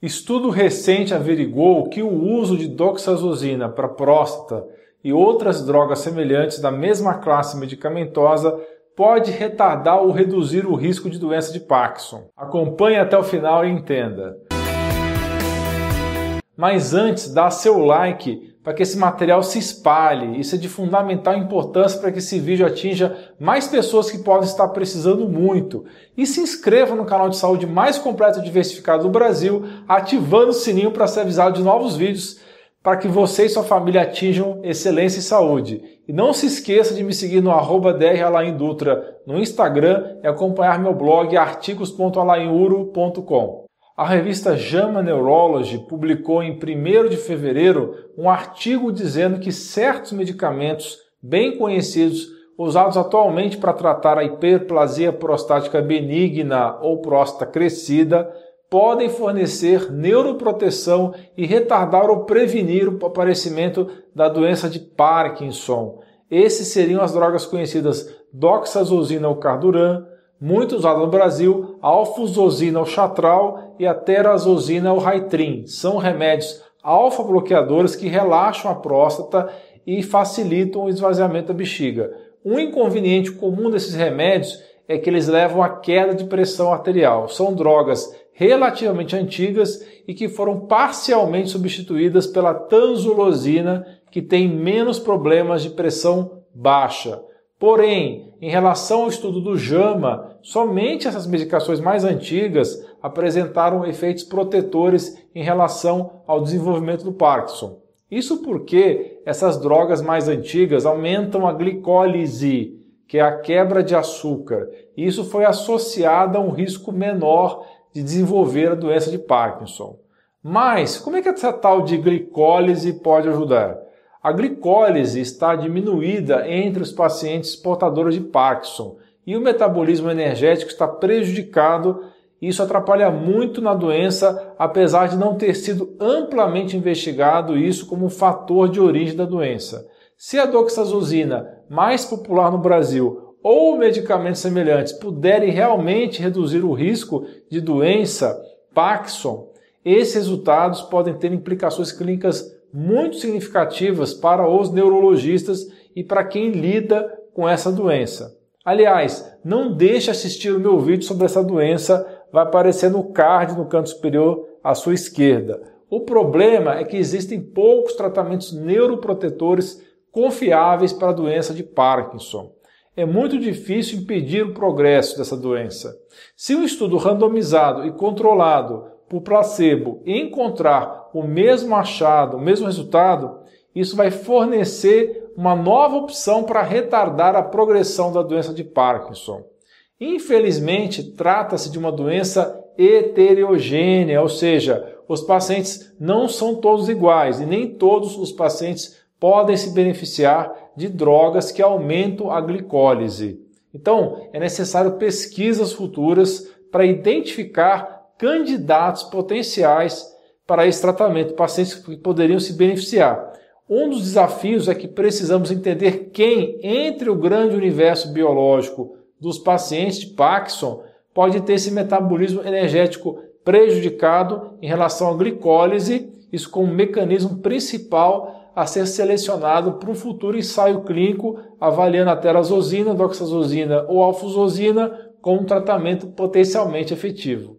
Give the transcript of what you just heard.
Estudo recente averigou que o uso de doxazosina para próstata e outras drogas semelhantes da mesma classe medicamentosa pode retardar ou reduzir o risco de doença de Parkinson. Acompanhe até o final e entenda. Mas antes, dá seu like para que esse material se espalhe. Isso é de fundamental importância para que esse vídeo atinja mais pessoas que podem estar precisando muito. E se inscreva no canal de saúde mais completo e diversificado do Brasil, ativando o sininho para ser avisado de novos vídeos para que você e sua família atinjam excelência e saúde. E não se esqueça de me seguir no arroba no Instagram e acompanhar meu blog artigos.alainuro.com. A revista JAMA Neurology publicou em 1 de fevereiro um artigo dizendo que certos medicamentos bem conhecidos usados atualmente para tratar a hiperplasia prostática benigna ou próstata crescida podem fornecer neuroproteção e retardar ou prevenir o aparecimento da doença de Parkinson. Esses seriam as drogas conhecidas doxazosina ou carduran, muito usada no Brasil, a alfuzosina ou chatral e a terazosina ou raitrin. São remédios alfa-bloqueadores que relaxam a próstata e facilitam o esvaziamento da bexiga. Um inconveniente comum desses remédios é que eles levam à queda de pressão arterial. São drogas relativamente antigas e que foram parcialmente substituídas pela tanzulosina, que tem menos problemas de pressão baixa. Porém, em relação ao estudo do JAMA, somente essas medicações mais antigas apresentaram efeitos protetores em relação ao desenvolvimento do Parkinson. Isso porque essas drogas mais antigas aumentam a glicólise, que é a quebra de açúcar. E isso foi associado a um risco menor de desenvolver a doença de Parkinson. Mas como é que essa tal de glicólise pode ajudar? A glicólise está diminuída entre os pacientes portadores de Parkinson e o metabolismo energético está prejudicado. Isso atrapalha muito na doença, apesar de não ter sido amplamente investigado isso como um fator de origem da doença. Se a doxazosina, mais popular no Brasil, ou medicamentos semelhantes puderem realmente reduzir o risco de doença Parkinson, esses resultados podem ter implicações clínicas muito significativas para os neurologistas e para quem lida com essa doença. Aliás, não deixe assistir o meu vídeo sobre essa doença, vai aparecer no card no canto superior à sua esquerda. O problema é que existem poucos tratamentos neuroprotetores confiáveis para a doença de Parkinson. É muito difícil impedir o progresso dessa doença. Se um estudo randomizado e controlado por placebo encontrar o mesmo achado, o mesmo resultado, isso vai fornecer uma nova opção para retardar a progressão da doença de Parkinson. Infelizmente, trata-se de uma doença heterogênea, ou seja, os pacientes não são todos iguais e nem todos os pacientes podem se beneficiar de drogas que aumentam a glicólise. Então, é necessário pesquisas futuras para identificar candidatos potenciais para esse tratamento, pacientes que poderiam se beneficiar. Um dos desafios é que precisamos entender quem, entre o grande universo biológico dos pacientes de Parkinson, pode ter esse metabolismo energético prejudicado em relação à glicólise, isso como mecanismo principal a ser selecionado para um futuro ensaio clínico avaliando a terazosina, doxazosina ou alfuzosina como um tratamento potencialmente efetivo.